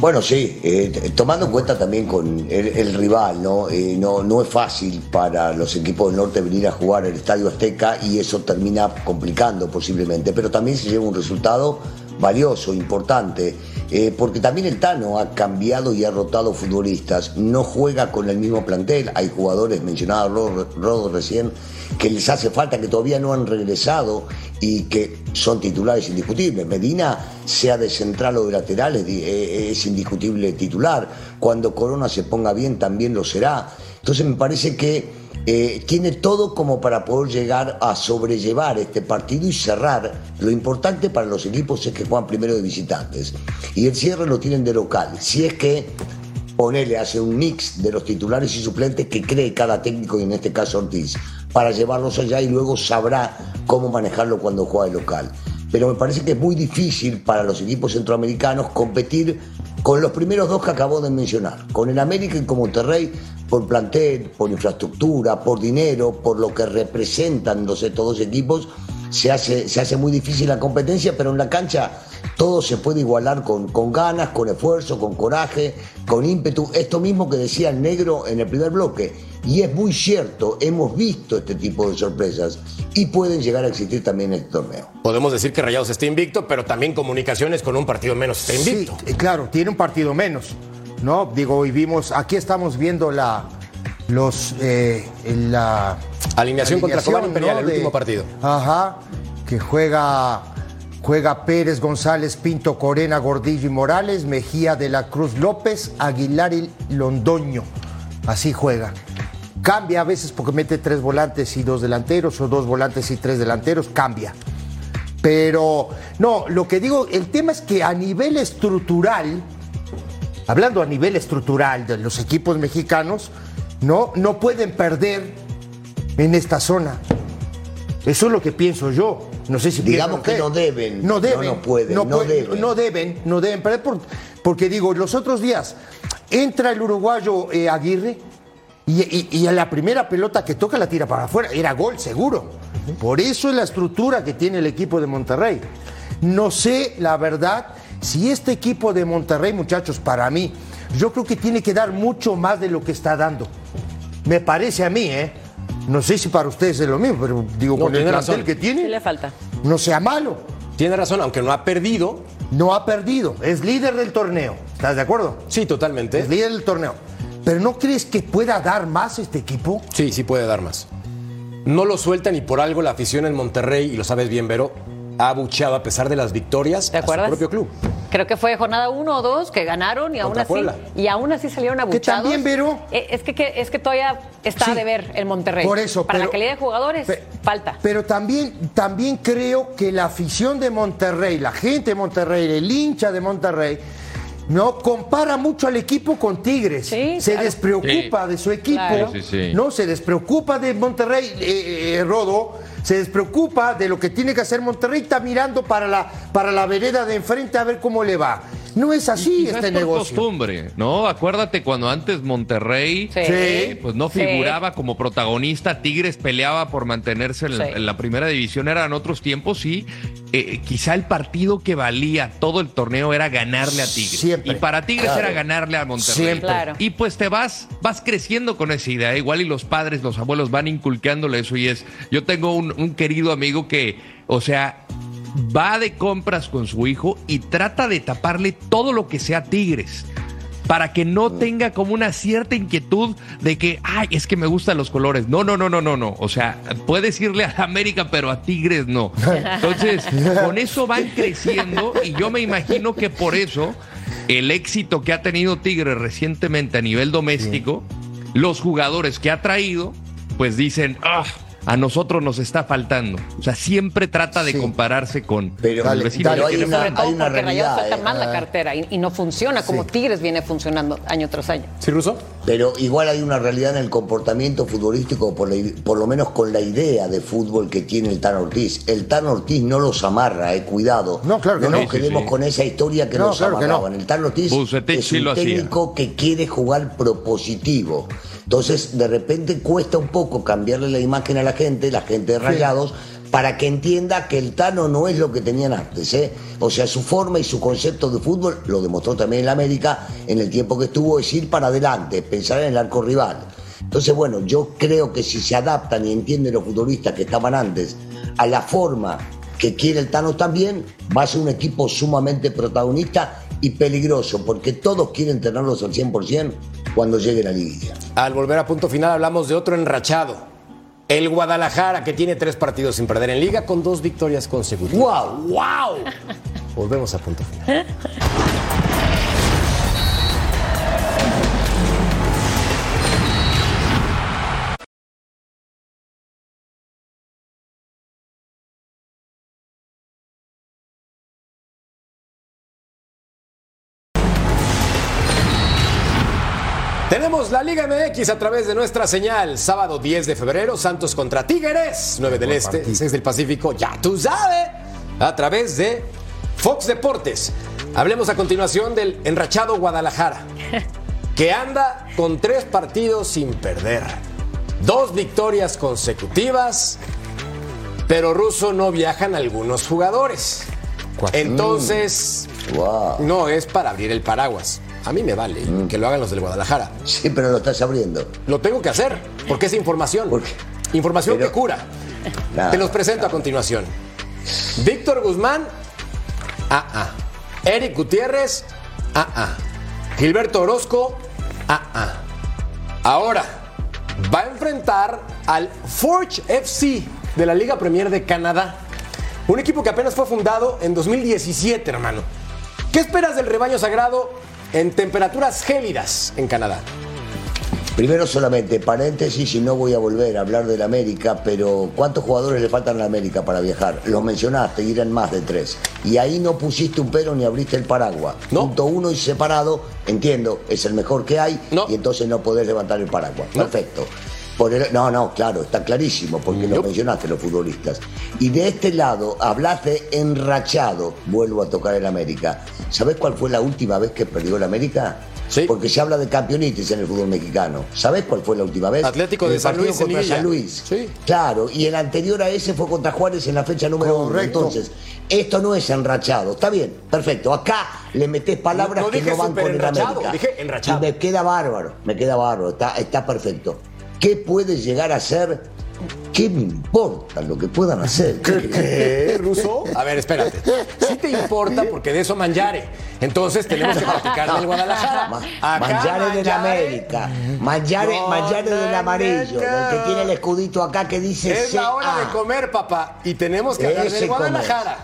Bueno, sí, eh, tomando en cuenta también con el, rival, ¿no? Eh, ¿no? No es fácil para los equipos del norte venir a jugar el Estadio Azteca y eso termina complicando posiblemente, pero también se lleva un resultado valioso, importante, eh, porque también el Tano ha cambiado y ha rotado futbolistas, no juega con el mismo plantel, hay jugadores, mencionaba Rodo recién, que les hace falta, que todavía no han regresado y que son titulares indiscutibles. Medina, sea de central o de lateral, es, eh, es indiscutible titular. Cuando Corona se ponga bien, también lo será. Entonces me parece que eh, tiene todo como para poder llegar a sobrellevar este partido y cerrar. Lo importante para los equipos es que juegan primero de visitantes y el cierre lo tienen de local. Si es que ponele, hace un mix de los titulares y suplentes que cree cada técnico y en este caso Ortiz para llevarlos allá y luego sabrá cómo manejarlo cuando juega de local. Pero me parece que es muy difícil para los equipos centroamericanos competir con los primeros dos que acabo de mencionar, con el América y con Monterrey, por plantel, por infraestructura, por dinero, por lo que representan los, estos dos equipos, se hace, se hace muy difícil la competencia, pero en la cancha todo se puede igualar con, con ganas, con esfuerzo, con coraje, con ímpetu. Esto mismo que decía el negro en el primer bloque. Y es muy cierto, hemos visto este tipo de sorpresas y pueden llegar a existir también en este torneo. Podemos decir que Rayados está invicto, pero también Comunicaciones con un partido menos está invicto. Sí, eh, claro, tiene un partido menos, ¿no? Digo, y vimos, aquí estamos viendo la, los, eh, la Alineación contra Cobán Imperial, ¿no? el De- último partido. Ajá, que juega, juega Pérez, González, Pinto, Corena, Gordillo y Morales, Mejía de la Cruz López, Aguilar y Londoño. Así juega. Cambia a veces porque mete tres volantes y dos delanteros, o dos volantes y tres delanteros, cambia. Pero, no, lo que digo, el tema es que a nivel estructural, hablando a nivel estructural de los equipos mexicanos, no, no pueden perder en esta zona. Eso es lo que pienso yo. No sé si Digamos que no deben, No deben. no pueden, no deben. no deben, no deben porque digo, los otros días entra el uruguayo eh, Aguirre y, y- y a la primera pelota que toca la tira para afuera. Era gol seguro. Por eso es la estructura que tiene el equipo de Monterrey. No sé, la verdad, si este equipo de Monterrey, muchachos, para mí, yo creo que tiene que dar mucho más de lo que está dando. Me parece a mí, ¿eh? No sé si para ustedes es lo mismo, pero digo, No, con el tiene plantel razón. que tiene, le falta. no sea malo. Tiene razón, aunque no ha perdido. No ha perdido, es líder del torneo. ¿Estás de acuerdo? Sí, totalmente. Es líder del torneo. Pero ¿no crees que pueda dar más este equipo? Sí, sí puede dar más. No lo sueltan y por algo la afición en Monterrey, y lo sabes bien, Vero, ha abucheado a pesar de las victorias ¿Te a su propio club. Creo que fue jornada uno o dos que ganaron y aún así Puebla. y aún así salieron abuchados. también, Vero. Eh, Es que, que- es que todavía está Sí. de ver el Monterrey. Por eso, Para pero- la calidad de jugadores falta. Pero también, también creo que la afición de Monterrey, la gente de Monterrey, el hincha de Monterrey, no compara mucho al equipo con Tigres. Sí, se claro. despreocupa Sí. de su equipo. Claro. Sí, sí, sí. No, se despreocupa de Monterrey, eh, eh, Rodo. Se despreocupa de lo que tiene que hacer Monterrey. Está mirando para la, para la vereda de enfrente a ver cómo le va. No es así Quizás este por negocio. costumbre, ¿no? Acuérdate cuando antes Monterrey Sí. eh, pues no Sí. figuraba como protagonista, Tigres peleaba por mantenerse en, la- Sí. en la primera división, eran otros tiempos y eh, quizá el partido que valía todo el torneo era ganarle a Tigres. Siempre. Y para Tigres Claro. era ganarle a Monterrey. Siempre. Claro. Y pues te vas, vas creciendo con esa idea. Igual y los padres, los abuelos van inculcándole eso. Y es, yo tengo un, un querido amigo que, o sea, va de compras con su hijo y trata de taparle todo lo que sea Tigres. Para que no tenga como una cierta inquietud de que, ay, es que me gustan los colores. No, no, no, no, no, no. O sea, puedes irle a América, pero a Tigres no. Entonces, con eso van creciendo y yo me imagino que por eso el éxito que ha tenido Tigres recientemente a nivel doméstico, los jugadores que ha traído, pues dicen, ah, a nosotros nos está faltando. O sea, siempre trata de compararse con Pero- con el dale, vecino. dale, que hay una- Sobre todo hay una porque Rayados realidad, suelta eh. mal la cartera y, y no funciona como Tigres viene funcionando año tras año. ¿Sí, Ruso? Pero igual hay una realidad en el comportamiento futbolístico, por, la- por lo menos con la idea de fútbol que tiene el Tan Ortiz. El Tan Ortiz no los amarra, eh, cuidado. No, claro que no. no. nos Sí, sí, quedemos sí. con esa historia que No, nos claro que no. amarraban. El Tan Ortiz Bucetich es sí un lo hacía. técnico que quiere jugar propositivo. Entonces, de repente cuesta un poco cambiarle la imagen a la gente, la gente de Rayados, para que entienda que el Tano no es lo que tenían antes. ¿eh? O sea, su forma y su concepto de fútbol, lo demostró también en la América en el tiempo que estuvo, es ir para adelante, pensar en el arco rival. Entonces, bueno, yo creo que si se adaptan y entienden los futbolistas que estaban antes a la forma que quiere el Tano también, va a ser un equipo sumamente protagonista y peligroso, porque todos quieren tenerlos al 100% cuando llegue la liguilla. Al volver a punto final hablamos de otro enrachado. El Guadalajara, que tiene tres partidos sin perder en liga con dos victorias consecutivas. ¡Wow! ¡Wow! Volvemos a punto final. Liga MX a través de nuestra señal. Sábado 10 de febrero, Santos contra Tigres, 9 del Este, 6 del Pacífico, ya tú sabes, a través de Fox Deportes. Hablemos a continuación del enrachado Guadalajara, que anda con tres partidos sin perder, dos victorias consecutivas, pero ruso no viajan algunos jugadores. Entonces, Wow. no es para abrir el paraguas. A mí me vale que lo hagan los del Guadalajara. Sí, pero lo estás abriendo. Lo tengo que hacer, porque es información. ¿Por qué? Información Pero- que cura. Nada, Te los presento a continuación. Víctor Guzmán, AA. Eric Gutiérrez, AA. Gilberto Orozco, AA. Ahora, va a enfrentar al Forge FC de la Liga Premier de Canadá. Un equipo que apenas fue fundado en 2017, hermano. ¿Qué esperas del rebaño sagrado en temperaturas gélidas en Canadá? Primero solamente, paréntesis, y no voy a volver a hablar del América, pero ¿cuántos jugadores le faltan a la América para viajar? Los mencionaste, irán más de tres. Y ahí no pusiste un pero ni abriste el paraguas. No. Punto uno y separado, entiendo, es el mejor que hay, No. y entonces no podés levantar el paraguas. No. Perfecto. Por el- no, no, claro, está clarísimo, porque lo mencionaste los futbolistas. Y de este lado, hablaste enrachado, vuelvo a tocar el América. ¿Sabés cuál fue la última vez que perdió el América? Sí. Porque se habla de campeonitis en el fútbol mexicano. ¿Sabés cuál fue la última vez? Atlético de El San partido Luis contra. San Luis. Sí. Claro, y el anterior a ese fue contra Juárez en la fecha número uno. Entonces, esto no es enrachado. Está bien, perfecto. Acá le metés palabras No que no van con el América. dije enrachado. Y me queda bárbaro, me queda bárbaro. Está, está perfecto. ¿Qué puede llegar a ser? ¿Qué me importa lo que puedan hacer? ¿Qué, Ruso? A ver, espérate. Sí te importa porque de eso manjare. Entonces tenemos que platicar del Guadalajara. Ma- Acá Mangiare del América, No, Mangiare no, del amarillo, del que tiene el escudito acá que dice Es la hora de comer, papá. Y tenemos que hablar del comer. Guadalajara.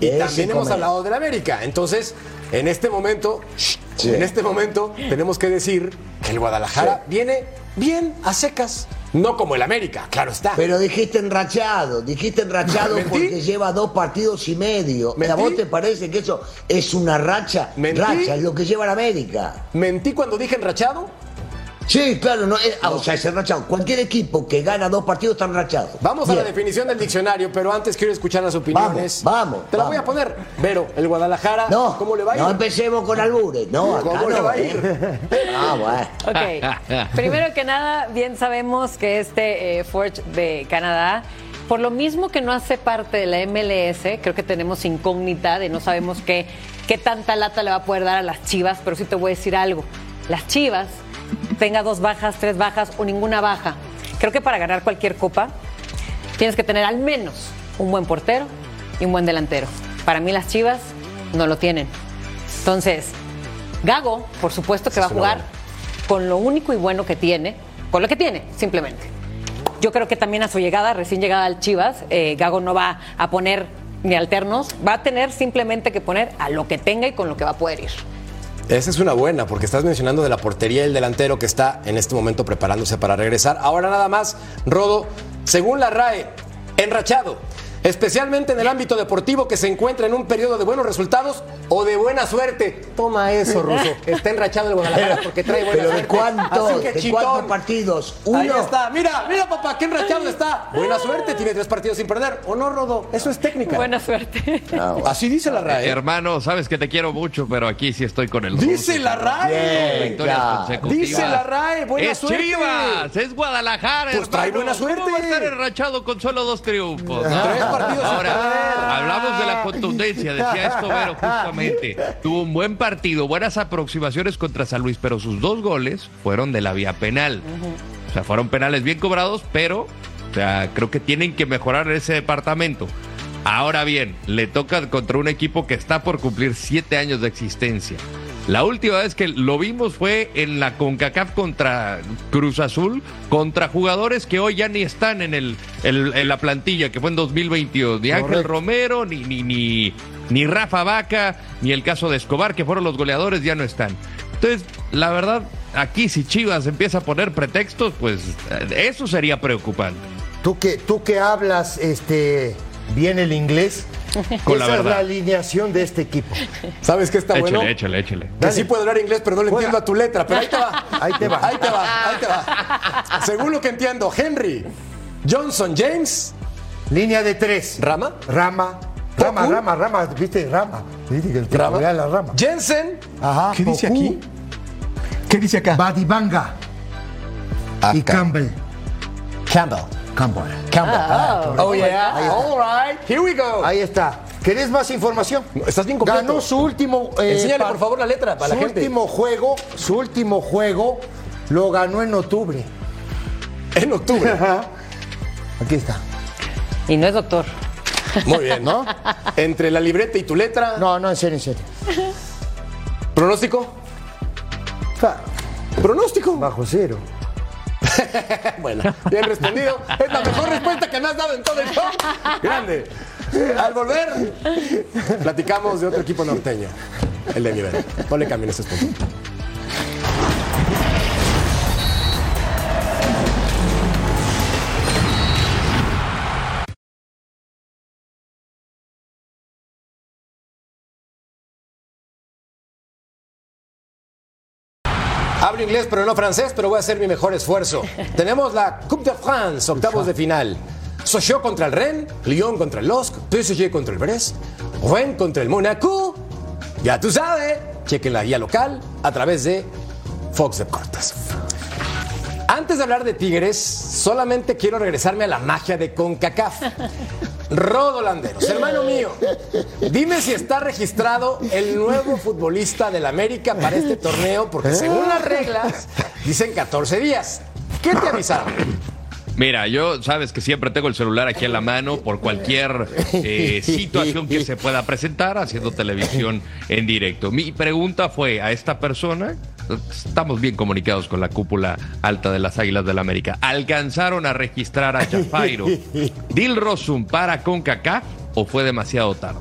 Y también hemos comer. hablado del América. Entonces, en este momento, Sí. en este momento, tenemos que decir que el Guadalajara viene bien a secas. No como el América, claro está. Pero dijiste enrachado, dijiste enrachado ¿Mentí? porque lleva dos partidos y medio. ¿A vos te parece que eso es una racha? ¿Mentí? Racha es lo que lleva la América. ¿Mentí cuando dije enrachado? Sí, claro, no, es- ah, o sea, es enrachado. Cualquier equipo que gana dos partidos está enrachado. Vamos a la definición del diccionario, pero antes quiero escuchar las opiniones. Vamos, vamos, Te la vamos. voy a poner. Vero, el Guadalajara, No, ¿cómo le va a ir? no empecemos con albures. No, acá ¿Cómo no, le va a ¿eh? ir? Ah, bueno. Ok. Primero que nada, bien sabemos que este eh, Forge de Canadá, por lo mismo que no hace parte de la MLS, creo que tenemos incógnita de no sabemos qué, qué tanta lata le va a poder dar a las Chivas, pero sí te voy a decir algo. Las Chivas, tenga dos bajas, tres bajas o ninguna baja, creo que para ganar cualquier copa tienes que tener al menos un buen portero y un buen delantero. Para mí las Chivas no lo tienen. Entonces, Gago, por supuesto que va a jugar buena. con lo único y bueno que tiene, con lo que tiene, simplemente. Yo creo que también a su llegada, recién llegada al Chivas, eh, Gago no va a poner ni alternos, va a tener simplemente que poner a lo que tenga y con lo que va a poder ir. Esa es una buena, porque estás mencionando de la portería el delantero que está en este momento preparándose para regresar. Ahora nada más, Rodo, según la RAE, enrachado, especialmente en el ámbito deportivo que se encuentra en un periodo de buenos resultados o de buena suerte. Toma eso, Ruso. Está enrachado el Guadalajara porque trae buena ¿Pero de suerte. cuánto? Así que, ¿De chitón. cuántos partidos? Ahí ¿Uno? está. Mira, mira, papá, qué enrachado está. Buena suerte, tiene tres partidos sin perder. ¿O no, Rodo? Eso es técnica. Buena suerte. Ah, bueno. Así dice la RAE. Hermano, sabes que te quiero mucho, pero aquí sí estoy con el Dice ruso. la RAE. Consecutivas. Dice la RAE, buena es suerte. Chivas, es Guadalajara. Pues trae buena suerte. ¿Cómo va a estar enrachado con solo dos triunfos? Tres partidos sin Ahora, perder. hablamos de la contundencia, decía esto Vero justamente. Tuvo un buen partido, buenas aproximaciones contra San Luis, pero sus dos goles fueron de la vía penal. O sea, fueron penales bien cobrados, pero o sea, creo que tienen que mejorar ese departamento. Ahora bien, le toca contra un equipo que está por cumplir siete años de existencia. La última vez que lo vimos fue en la CONCACAF contra Cruz Azul, contra jugadores que hoy ya ni están en, el, en la plantilla, que fue en 2022. Ni Ángel. Romero, ni, ni, ni, ni Rafa Vaca, ni el caso de Escobar, que fueron los goleadores, ya no están. Entonces, la verdad, aquí si Chivas empieza a poner pretextos, pues eh, eso sería preocupante. Tú que, tú que hablas este, bien el inglés, Con la esa es verdad. la alineación de este equipo. ¿Sabes qué está échale, bueno? échale, échale. Que Dale. sí puedo hablar inglés, pero no le entiendo a tu letra. Pero ahí te va. Ahí te va. Ahí te va. Ahí te va. Según lo que entiendo, Henry, Johnson, James, Línea de tres. Rama, Rama. Rama, Poku. rama, rama. ¿Viste? Rama. ¿Viste que el Rama, vea la rama? Jensen, Ajá. ¿Qué dice Poku, aquí? ¿Qué dice acá? Badibanga y Acá. Campbell. Campbell. Campbell. Campbell. Oh, yeah. Ahí está. All right. Here we go. Ahí está. ¿Querés más información? Estás bien completo. Ganó su último. eh, Enséñale, par- por favor, la letra para su la gente. último juego, su último juego lo ganó en octubre. En octubre. Ajá. Aquí está. Y no es doctor. Muy bien, ¿no? Entre la libreta y tu letra. No, no, en serio, en serio. ¿Pronóstico? ¿Pronóstico? Bajo cero. Bueno, bien respondido. Es la mejor respuesta que me has dado en todo el show. Grande. Al volver, platicamos de otro equipo norteño, el de nivel. No le cambien ese punto. Hablo inglés, pero no francés, pero voy a hacer mi mejor esfuerzo. Tenemos la Coupe de France, octavos de final. Sochaux contra el Rennes, Lyon contra el LOSC, PSG contra el Brest, Rouen contra el Monaco. Ya tú sabes, chequen la guía local a través de Fox Deportes. Antes de hablar de Tigres, solamente quiero regresarme a la magia de CONCACAF. Rodo Landeros, hermano mío, dime si está registrado el nuevo futbolista del América para este torneo, porque según las reglas dicen 14 días. ¿Qué te avisaron? Mira, yo sabes que siempre tengo el celular aquí en la mano por cualquier eh, situación que se pueda presentar haciendo televisión en directo. Mi pregunta fue a esta persona, estamos bien comunicados con la cúpula alta de las Águilas del la América, ¿alcanzaron a registrar a Chafairo Dil Rosum para CONCACAF o fue demasiado tarde?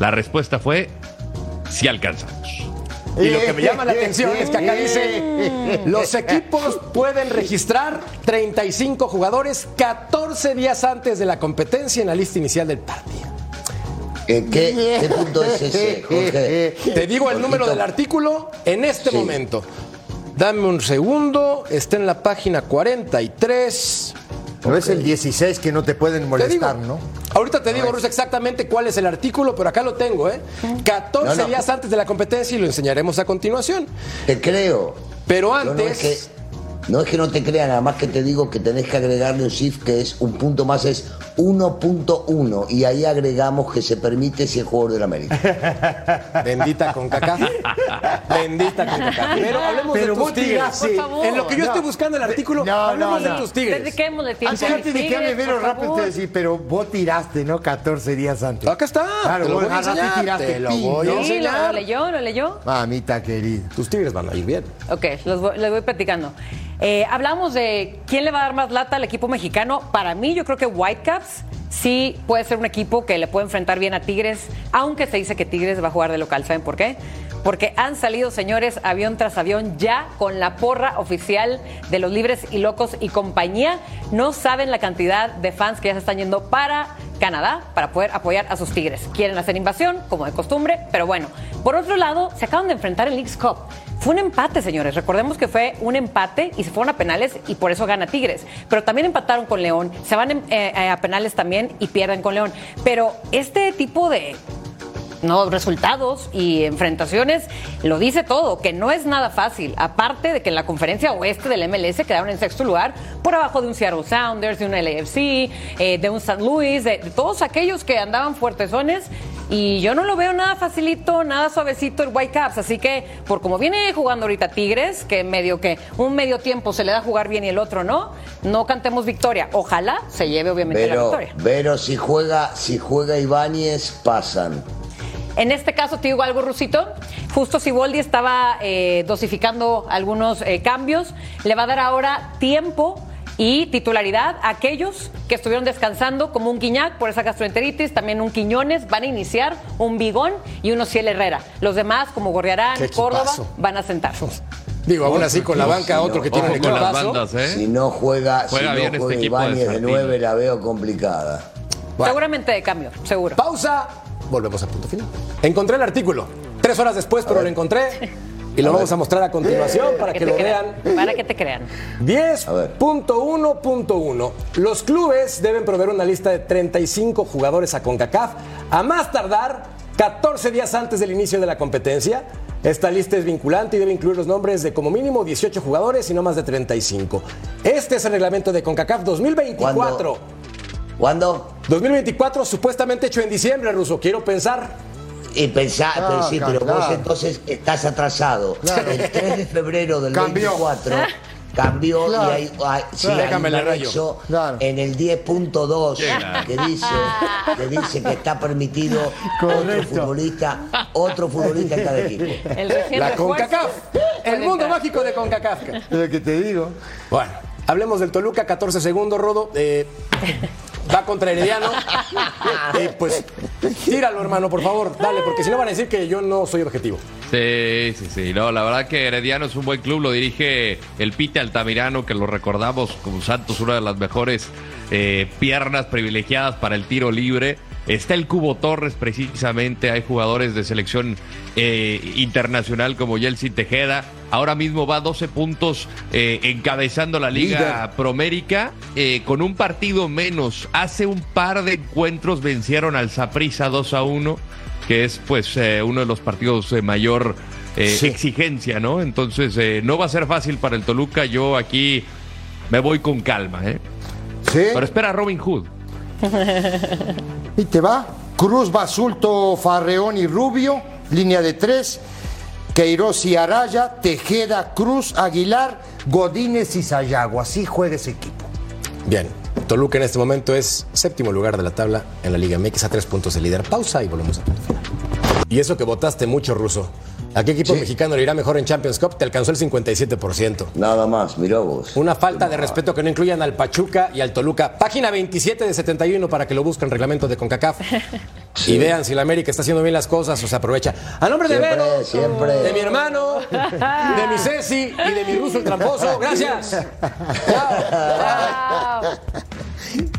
La respuesta fue, sí alcanzamos. Y lo que me llama la atención es que acá dice, los equipos pueden registrar 35 jugadores 14 días antes de la competencia en la lista inicial del partido. Eh, ¿qué, qué punto es ese, Jorge? Te digo el número del artículo en este Sí. momento. Dame un segundo, está en la página 43. No es el 16 que no te pueden Te molestar, digo, ¿no? ahorita te digo, Ruth, exactamente cuál es el artículo, pero acá lo tengo, ¿eh? 14 No, no. días antes de la competencia y lo enseñaremos a continuación. Te creo. Pero antes... no, es que, no te crea, nada más que te digo que tenés que agregarle un shift que es un punto más, es 1.1 y ahí agregamos que se permite si es jugador del América. Bendita con caca. Bendita con caca. Pero hablemos Pero de tus tigres. Sí. En lo que yo No. estoy buscando el artículo, No, hablemos no, de no. tus tigres. Dediquémosle tiempo. Antes, de que hable Vero rápido, te decir, pero vos tiraste, ¿no? 14 días antes. Acá está. Claro, te lo vos voy a agarraste y enseñar. tiraste Te lo voy. Sí, lo, lo leyó, lo leyó. Mamita querida. Tus tigres van a ir bien. Ok, los voy- les voy platicando. Eh, hablamos de quién le va a dar más lata al equipo mexicano. Para mí, yo creo que Whitecaps sí puede ser un equipo que le puede enfrentar bien a Tigres, aunque se dice que Tigres va a jugar de local. ¿Saben por qué? porque han salido, señores, avión tras avión, ya con la porra oficial de los libres y locos y compañía. No saben la cantidad de fans que ya se están yendo para Canadá para poder apoyar a sus Tigres. Quieren hacer invasión, como de costumbre, pero bueno. Por otro lado, se acaban de enfrentar en Leagues Cup. Fue un empate, señores. Recordemos que fue un empate y se fueron a penales y por eso gana Tigres. Pero también empataron con León, se van eh, a penales también y pierden con León. Pero este tipo de no resultados y enfrentaciones, lo dice todo, que no es nada fácil. Aparte de que en la conferencia oeste del MLS quedaron en sexto lugar, por abajo de un Seattle Sounders, de un LAFC, eh, de un St. Louis, de, todos aquellos que andaban fuertesones. Y yo no lo veo nada facilito, nada suavecito el Whitecaps. Así que, por como viene jugando ahorita Tigres, que medio que un medio tiempo se le da a jugar bien y el otro no, no cantemos victoria. Ojalá se lleve obviamente la victoria. Pero si juega, si juega Ibáñez, pasan. En este caso, te digo algo, Rusito. Justo si Boldi estaba eh, dosificando algunos eh, cambios, le va a dar ahora tiempo y titularidad a aquellos que estuvieron descansando, como un Quiñac por esa gastroenteritis, también un Quiñones, van a iniciar un Bigón y uno Ciel Herrera. Los demás, como Gorriarán, Córdoba, van a sentarse. Digo, aún así con la banca, otro que tiene con las bandas, ¿eh? Si no juega, si no juega este Ibáñez de, de 9, la veo complicada. Seguramente de cambio, seguro. Pausa volvemos al punto final. Encontré el artículo, tres horas después, pero lo encontré. Y lo vamos a mostrar a continuación para, que, lo vean. Para que te crean. 10.1.1. Los clubes deben proveer una lista de 35 jugadores a CONCACAF a más tardar 14 días antes del inicio de la competencia. Esta lista es vinculante y debe incluir los nombres de como mínimo 18 jugadores y no más de 35. Este es el reglamento de CONCACAF 2024. ¿Cuándo? 2024, supuestamente hecho en diciembre, Ruso. Quiero pensar. Y pensar, ah, sí, pero vos entonces estás atrasado. El 3 de febrero del 2024 cambió y hay, sí, Déjame en el 10.2 que dice que dice que está permitido otro futbolista, otro futbolista en cada equipo. La CONCACAF, el mundo mágico de CONCACAF. Es lo que te digo. Bueno, hablemos del Toluca, 14 segundos, Rodo. Eh, va contra Herediano. y pues tíralo, hermano, por favor, dale, porque si no van a decir que yo no soy objetivo. Sí, sí, sí. No, la verdad que Herediano es un buen club, lo dirige el Pite Altamirano, que lo recordamos como Santos, una de las mejores eh, piernas privilegiadas para el tiro libre. Está el Cubo Torres precisamente, hay jugadores de selección eh, internacional como Yeltsin Tejeda. Ahora mismo va 12 puntos eh, encabezando la Liga Promérica eh, con un partido menos. Hace un par de encuentros vencieron al Saprissa 2 a 1, que es pues uno de los partidos de mayor exigencia, ¿no? Entonces no va a ser fácil para el Toluca. Yo aquí me voy con calma, ¿eh? Sí. Pero espera Robin Hood. y te va. Cruz, Basulto, Farreón y Rubio, línea de tres. Queiroz y Araya, Tejeda, Cruz, Aguilar, Godínez y Sayago. Así juega ese equipo. Bien. Toluca en este momento es séptimo lugar de la tabla en la Liga MX a tres puntos de líder. Pausa y volvemos a final. Y eso que votaste mucho, Ruso. ¿A qué equipo mexicano le irá mejor en Champions Cup? Te alcanzó el 57%. Nada más, mirá vos. Una falta de respeto que no incluyan al Pachuca y al Toluca. Página 27 de 71 para que lo busquen, reglamento de CONCACAF. Y vean si la América está haciendo bien las cosas o se aprovecha. A nombre de Vero, siempre. de mi hermano, de mi Ceci y de mi ruso el tramposo. Gracias. Chao. Chao.